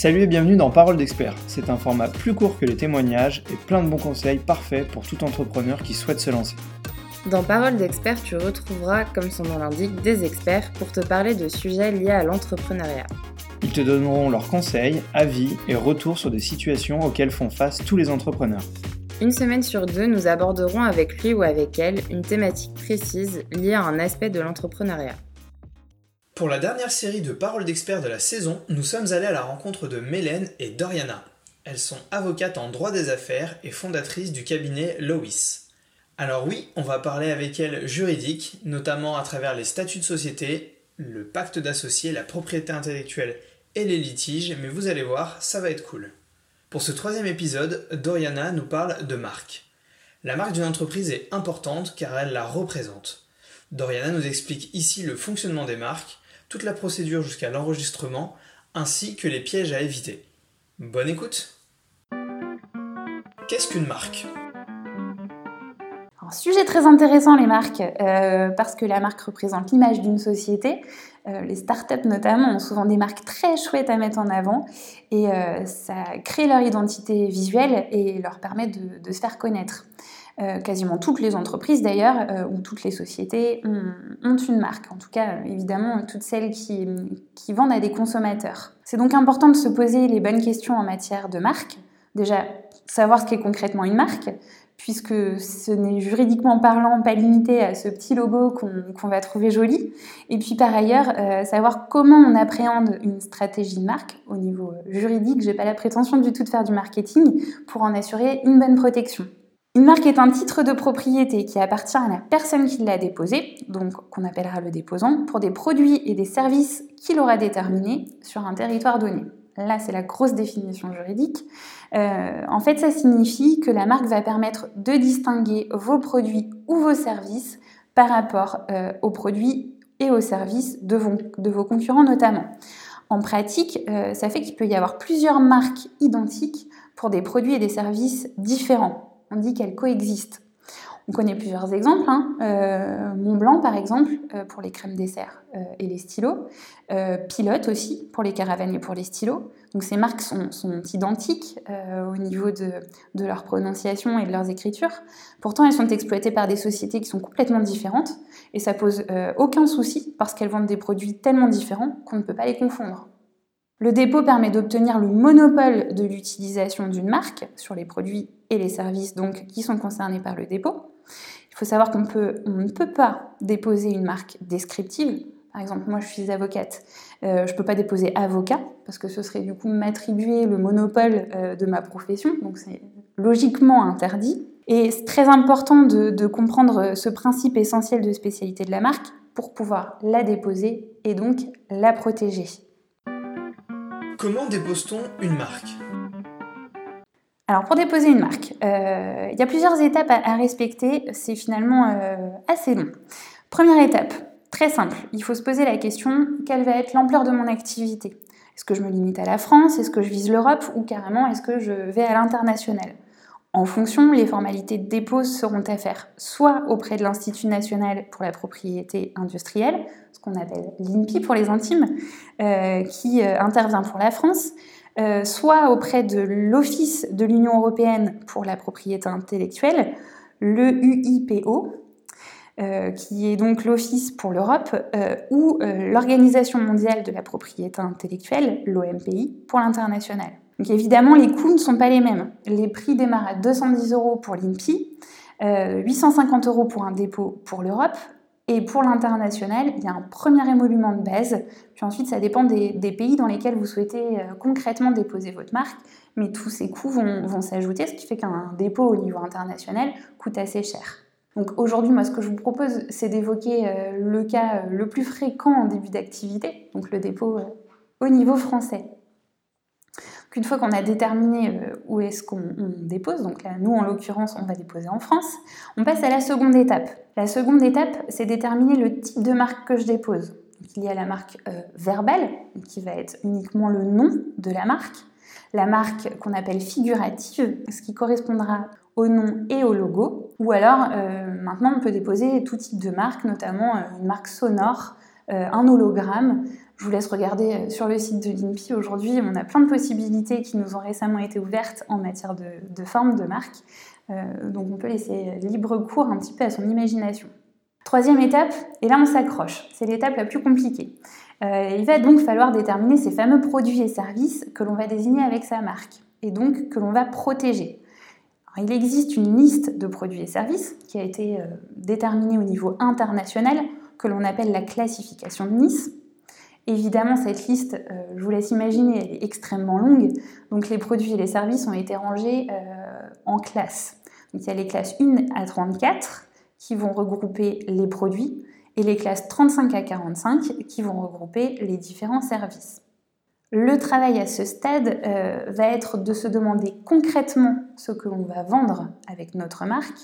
Salut et bienvenue dans Parole d'expert. C'est un format plus court que les témoignages et plein de bons conseils parfaits pour tout entrepreneur qui souhaite se lancer. Dans Parole d'expert, tu retrouveras, comme son nom l'indique, des experts pour te parler de sujets liés à l'entrepreneuriat. Ils te donneront leurs conseils, avis et retours sur des situations auxquelles font face tous les entrepreneurs. Une semaine sur deux, nous aborderons avec lui ou avec elle une thématique précise liée à un aspect de l'entrepreneuriat. Pour la dernière série de paroles d'experts de la saison, nous sommes allés à la rencontre de Mélène et Doriana. Elles sont avocates en droit des affaires et fondatrices du cabinet Lois. Alors oui, on va parler avec elles juridique, notamment à travers les statuts de société, le pacte d'associés, la propriété intellectuelle et les litiges, mais vous allez voir, ça va être cool. Pour ce troisième épisode, Doriana nous parle de marque. La marque d'une entreprise est importante car elle la représente. Doriana nous explique ici le fonctionnement des marques, toute la procédure jusqu'à l'enregistrement, ainsi que les pièges à éviter. Bonne écoute Qu'est-ce qu'une marque? Un sujet très intéressant les marques, euh, parce que la marque représente l'image d'une société. Euh, les startups notamment ont souvent des marques très chouettes à mettre en avant et euh, ça crée leur identité visuelle et leur permet de, de se faire connaître. Euh, quasiment toutes les entreprises d'ailleurs, euh, ou toutes les sociétés ont, une marque. En tout cas, euh, évidemment, toutes celles qui, vendent à des consommateurs. C'est donc important de se poser les bonnes questions en matière de marque. Déjà, savoir ce qu'est concrètement une marque, puisque ce n'est juridiquement parlant pas limité à ce petit logo qu'on va trouver joli. Et puis par ailleurs, savoir comment on appréhende une stratégie de marque au niveau juridique. J'ai pas la prétention du tout de faire du marketing pour en assurer une bonne protection. Une marque est un titre de propriété qui appartient à la personne qui l'a déposé, donc qu'on appellera le déposant, pour des produits et des services qu'il aura déterminés sur un territoire donné. Là, c'est la grosse définition juridique. Euh, en fait, ça signifie que la marque va permettre de distinguer vos produits ou vos services par rapport euh, aux produits et aux services de vos, concurrents notamment. En pratique, euh, ça fait qu'il peut y avoir plusieurs marques identiques pour des produits et des services différents on dit qu'elles coexistent. On connaît plusieurs exemples. Hein. Euh, Mont Blanc, par exemple, euh, pour les crèmes dessert euh, et les stylos. Pilote aussi, pour les caravanes et pour les stylos. Donc ces marques sont, identiques au niveau de, de, leur prononciation et de leurs écritures. Pourtant, elles sont exploitées par des sociétés qui sont complètement différentes. Et ça pose aucun souci parce qu'elles vendent des produits tellement différents qu'on ne peut pas les confondre. Le dépôt permet d'obtenir le monopole de l'utilisation d'une marque sur les produits et les services donc, qui sont concernés par le dépôt. Il faut savoir qu'on on ne peut pas déposer une marque descriptive. Par exemple, moi je suis avocate, euh, je ne peux pas déposer avocat parce que ce serait du coup m'attribuer le monopole euh, de ma profession, donc c'est logiquement interdit. Et c'est très important de comprendre ce principe essentiel de spécialité de la marque pour pouvoir la déposer et donc la protéger. Comment dépose-t-on une marque? Alors pour déposer une marque, euh, il y a plusieurs étapes à, respecter, c'est finalement euh, assez long. Première étape, très simple, il faut se poser la question, quelle va être l'ampleur de mon activité? Est-ce que je me limite à la France? Est-ce que je vise l'Europe? Ou carrément, est-ce que je vais à l'international? En fonction, les formalités de dépôt seront à faire soit auprès de l'Institut national pour la propriété industrielle, ce qu'on appelle l'INPI pour les intimes, euh, qui intervient pour la France, euh, soit auprès de l'Office de l'Union européenne pour la propriété intellectuelle, le UIPO, euh, qui est donc l'Office pour l'Europe, euh, ou l'Organisation mondiale de la propriété intellectuelle, l'OMPI, pour l'international. Donc évidemment, les coûts ne sont pas les mêmes. Les prix démarrent à 210 euros pour l'INPI, 850 euros pour un dépôt pour l'Europe et pour l'international, il y a un premier émolument de base, puis ensuite ça dépend des, pays dans lesquels vous souhaitez euh, concrètement déposer votre marque, mais tous ces coûts vont, s'ajouter, ce qui fait qu'un dépôt au niveau international coûte assez cher. Donc aujourd'hui, moi ce que je vous propose, c'est d'évoquer euh, le cas euh, le plus fréquent en début d'activité, donc le dépôt au niveau français. Qu'une fois qu'on a déterminé euh, où est-ce qu'on dépose, donc là, nous en l'occurrence, on va déposer en France, on passe à la seconde étape. La seconde étape, c'est déterminer le type de marque que je dépose. il y a la marque euh, verbale, qui va être uniquement le nom de la marque, la marque qu'on appelle figurative, ce qui correspondra au nom et au logo, ou alors euh, maintenant on peut déposer tout type de marque, notamment une marque sonore, un hologramme, Je vous laisse regarder sur le site de l'INPI. Aujourd'hui, on a plein de possibilités qui nous ont récemment été ouvertes en matière de, forme de marque. donc on peut laisser libre cours un petit peu à son imagination. Troisième étape, et là on s'accroche, c'est l'étape la plus compliquée. Euh, il va donc falloir déterminer ces fameux produits et services que l'on va désigner avec sa marque et donc que l'on va protéger. il existe une liste de produits et services qui a été euh, déterminée au niveau international que l'on appelle la classification de Nice. Évidemment, cette liste, euh, je vous laisse imaginer, elle est extrêmement longue. Donc les produits et les services ont été rangés en classes. Donc il y a les classes 1 à 34 qui vont regrouper les produits et les classes 35 à 45 qui vont regrouper les différents services. Le travail à ce stade euh, va être de se demander concrètement ce que l'on va vendre avec notre marque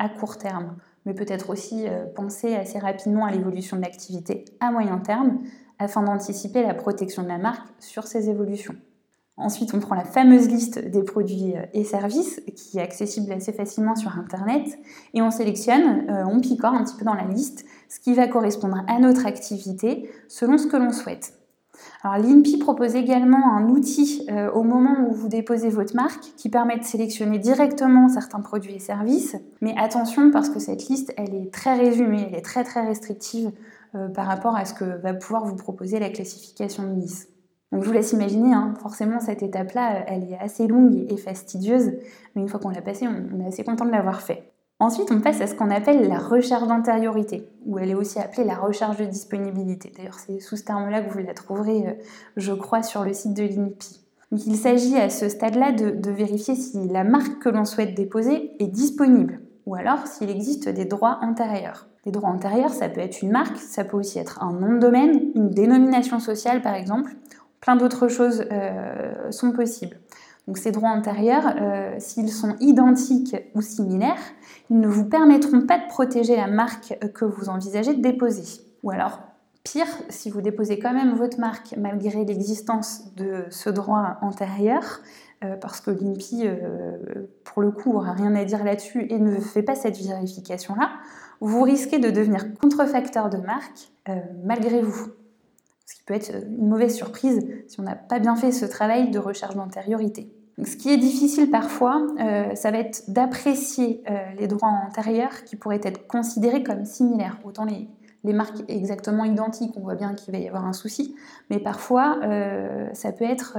à court terme, mais peut-être aussi euh, penser assez rapidement à l'évolution de l'activité à moyen terme afin d'anticiper la protection de la marque sur ces évolutions. Ensuite, on prend la fameuse liste des produits euh, et services qui est accessible assez facilement sur Internet et on sélectionne, euh, on picore un petit peu dans la liste ce qui va correspondre à notre activité selon ce que l'on souhaite. Alors l'INPI propose également un outil euh, au moment où vous déposez votre marque qui permet de sélectionner directement certains produits et services. Mais attention parce que cette liste, elle est très résumée, elle est très très restrictive par rapport à ce que va pouvoir vous proposer la classification de Nice. Donc je vous laisse imaginer, hein, forcément cette étape-là, elle est assez longue et fastidieuse, mais une fois qu'on l'a passée, on, est assez content de l'avoir fait. Ensuite, on passe à ce qu'on appelle la recherche d'antériorité, ou elle est aussi appelée la recherche de disponibilité. D'ailleurs, c'est sous ce terme-là que vous la trouverez, euh, je crois, sur le site de l'INPI. Donc il s'agit à ce stade-là de, de vérifier si la marque que l'on souhaite déposer est disponible, ou alors s'il existe des droits antérieurs. Les droits antérieurs, ça peut être une marque, ça peut aussi être un nom de domaine, une dénomination sociale par exemple, plein d'autres choses euh, sont possibles. Donc ces droits antérieurs, euh, s'ils sont identiques ou similaires, ils ne vous permettront pas de protéger la marque que vous envisagez de déposer. Ou alors, pire, si vous déposez quand même votre marque malgré l'existence de ce droit antérieur, euh, parce que l'INPI, pour le coup, n'aura rien à dire là-dessus et ne fait pas cette vérification-là, vous risquez de devenir contrefacteur de marque malgré vous ce qui peut être une mauvaise surprise si on n'a pas bien fait ce travail de recherche d'antériorité. ce qui est difficile parfois, euh, ça va être d'apprécier euh, les droits antérieurs qui pourraient être considérés comme similaires. Autant les, marques exactement identiques, on voit bien qu'il va y avoir un souci, mais parfois euh, ça peut être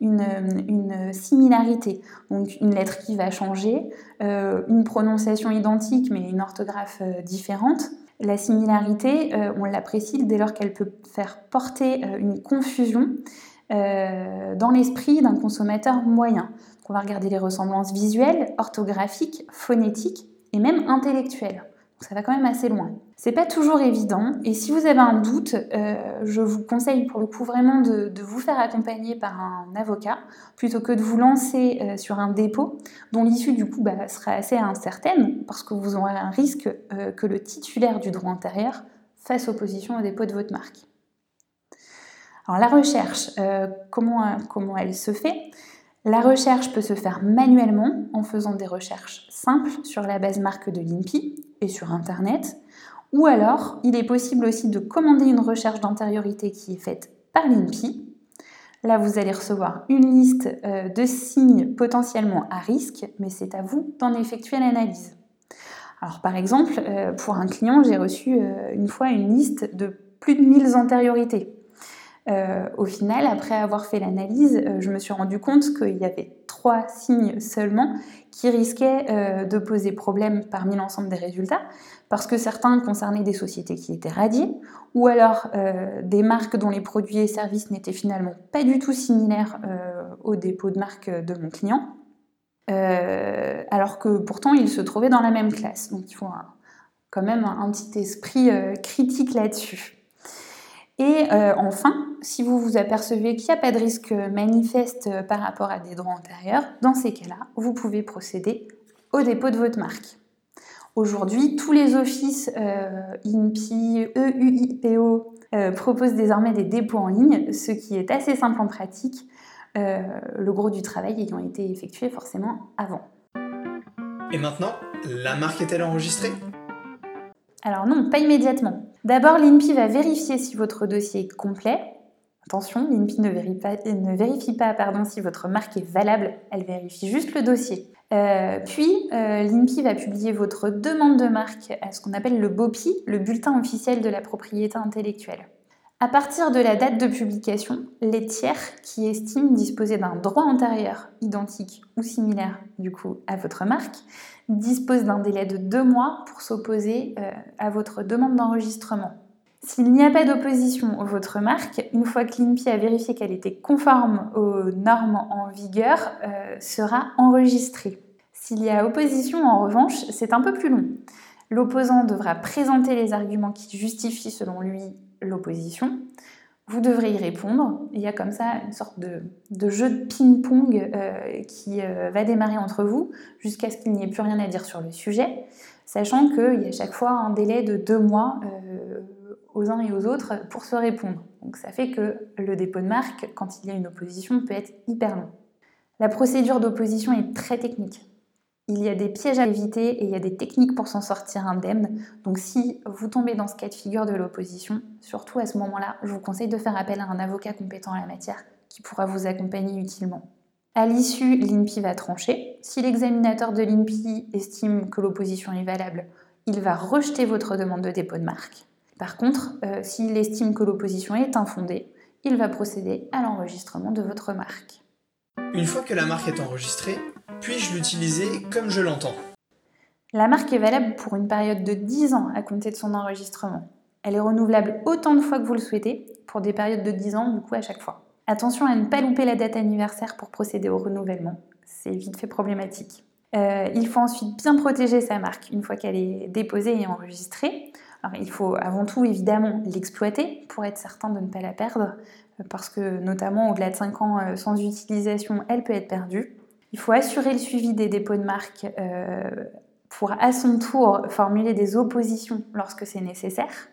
une, une, similarité. Donc une lettre qui va changer, une prononciation identique mais une orthographe différente. La similarité, euh, on l'apprécie dès lors qu'elle peut faire porter euh, une confusion euh, dans l'esprit d'un consommateur moyen. on va regarder les ressemblances visuelles, orthographiques, phonétiques et même intellectuelles ça va quand même assez loin. C'est pas toujours évident et si vous avez un doute, euh, je vous conseille pour le coup vraiment de, vous faire accompagner par un avocat plutôt que de vous lancer euh, sur un dépôt dont l'issue du coup bah, sera assez incertaine parce que vous aurez un risque euh, que le titulaire du droit intérieur fasse opposition au dépôt de votre marque. Alors la recherche, comment elle se fait? La recherche peut se faire manuellement en faisant des recherches simples sur la base marque de l'INPI et sur Internet, ou alors il est possible aussi de commander une recherche d'antériorité qui est faite par l'INPI. Là, vous allez recevoir une liste euh, de signes potentiellement à risque, mais c'est à vous d'en effectuer l'analyse. Alors par exemple, euh, pour un client, j'ai reçu euh, une fois une liste de plus de 1000 antériorités. Au final, après avoir fait l'analyse, je me suis rendu compte qu'il y avait trois signes seulement qui risquaient euh, de poser problème parmi l'ensemble des résultats, parce que certains concernaient des sociétés qui étaient radiées, ou alors des marques dont les produits et services n'étaient finalement pas du tout similaires au dépôt de marque de mon client, alors que pourtant ils se trouvaient dans la même classe. Donc il faut quand même un petit esprit critique là-dessus. Et enfin, si vous vous apercevez qu'il n'y a pas de risque manifeste par rapport à des droits antérieurs, dans ces cas-là, vous pouvez procéder au dépôt de votre marque. Aujourd'hui, tous les offices euh, INPI, EUIPO euh, proposent désormais des dépôts en ligne, ce qui est assez simple en pratique, euh, le gros du travail ayant été effectué forcément avant. Et maintenant, la marque est-elle enregistrée? Alors non, pas immédiatement. D'abord, l'INPI va vérifier si votre dossier est complet. Attention, l'INPI ne vérifie pas, pardon, si votre marque est valable, elle vérifie juste le dossier. Euh, puis, euh, l'INPI va publier votre demande de marque à ce qu'on appelle le BOPI, le bulletin officiel de la propriété intellectuelle. À partir de la date de publication, les tiers qui estiment disposer d'un droit antérieur identique ou similaire du coup à votre marque disposent d'un délai de deux mois pour s'opposer euh, à votre demande d'enregistrement. S'il n'y a pas d'opposition à votre marque, une fois que l'INPI a vérifié qu'elle était conforme aux normes en vigueur, euh, sera enregistrée. S'il y a opposition, en revanche, c'est un peu plus long. L'opposant devra présenter les arguments qui justifient selon lui l'opposition. Vous devrez y répondre. Il y a comme ça une sorte de, jeu de ping-pong euh, qui euh, va démarrer entre vous jusqu'à ce qu'il n'y ait plus rien à dire sur le sujet, sachant qu'il y a chaque fois un délai de deux mois euh, aux uns et aux autres pour se répondre. Donc ça fait que le dépôt de marque, quand il y a une opposition, peut être hyper long. La procédure d'opposition est très technique. Il y a des pièges à éviter et il y a des techniques pour s'en sortir indemne. Donc si vous tombez dans ce cas de figure de l'opposition, surtout à ce moment-là, je vous conseille de faire appel à un avocat compétent en la matière qui pourra vous accompagner utilement. À l'issue, l'INPI va trancher. Si l'examinateur de l'INPI estime que l'opposition est valable, il va rejeter votre demande de dépôt de marque. Par contre, euh, s'il estime que l'opposition est infondée, il va procéder à l'enregistrement de votre marque. Une fois que la marque est enregistrée, puis-je l'utiliser comme je l'entends? La marque est valable pour une période de 10 ans à compter de son enregistrement. Elle est renouvelable autant de fois que vous le souhaitez, pour des périodes de 10 ans du coup à chaque fois. Attention à ne pas louper la date anniversaire pour procéder au renouvellement, c'est vite fait problématique. Euh, il faut ensuite bien protéger sa marque une fois qu'elle est déposée et enregistrée. Il faut avant tout évidemment l'exploiter pour être certain de ne pas la perdre, parce que notamment au-delà de 5 ans euh, sans utilisation, elle peut être perdue. Il faut assurer le suivi des dépôts de marque euh, pour à son tour formuler des oppositions lorsque c'est nécessaire,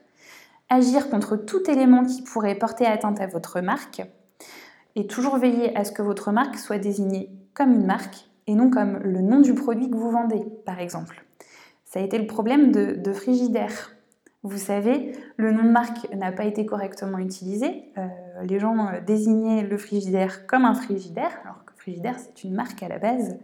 agir contre tout élément qui pourrait porter atteinte à votre marque, et toujours veiller à ce que votre marque soit désignée comme une marque et non comme le nom du produit que vous vendez, par exemple. Ça a été le problème de, Frigidaire. Vous savez, le nom de marque n'a pas été correctement utilisé. Euh, les gens désignaient le frigidaire comme un frigidaire, frigidaire, c'est une marque à la base.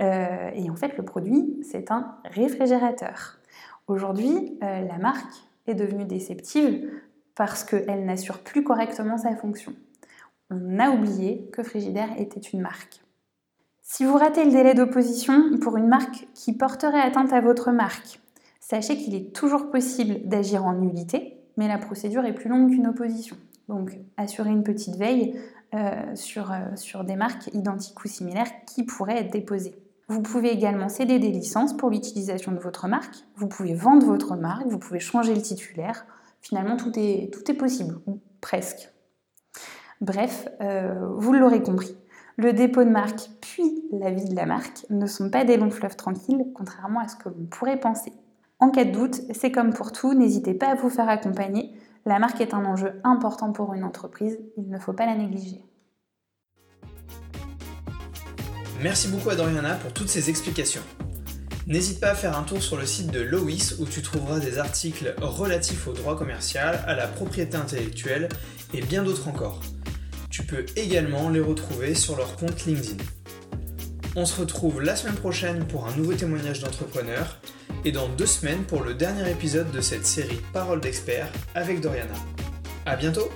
Euh, et en fait, le produit, c'est un réfrigérateur. Aujourd'hui, euh, la marque est devenue déceptive parce qu'elle n'assure plus correctement sa fonction. On a oublié que Frigidaire était une marque. Si vous ratez le délai d'opposition pour une marque qui porterait atteinte à votre marque, sachez qu'il est toujours possible d'agir en nullité, mais la procédure est plus longue qu'une opposition. Donc assurez une petite veille euh, sur, euh, sur des marques identiques ou similaires qui pourraient être déposées. Vous pouvez également céder des licences pour l'utilisation de votre marque. Vous pouvez vendre votre marque, vous pouvez changer le titulaire. Finalement, tout est, tout est possible, ou presque. Bref, euh, vous l'aurez compris, le dépôt de marque puis la vie de la marque ne sont pas des longs fleuves tranquilles, contrairement à ce que l'on pourrait penser. En cas de doute, c'est comme pour tout, n'hésitez pas à vous faire accompagner. La marque est un enjeu important pour une entreprise, il ne faut pas la négliger. Merci beaucoup à Doriana pour toutes ces explications. N'hésite pas à faire un tour sur le site de Lois où tu trouveras des articles relatifs au droit commercial, à la propriété intellectuelle et bien d'autres encore. Tu peux également les retrouver sur leur compte LinkedIn. On se retrouve la semaine prochaine pour un nouveau témoignage d'entrepreneur et dans deux semaines pour le dernier épisode de cette série Parole d'expert avec Doriana. A bientôt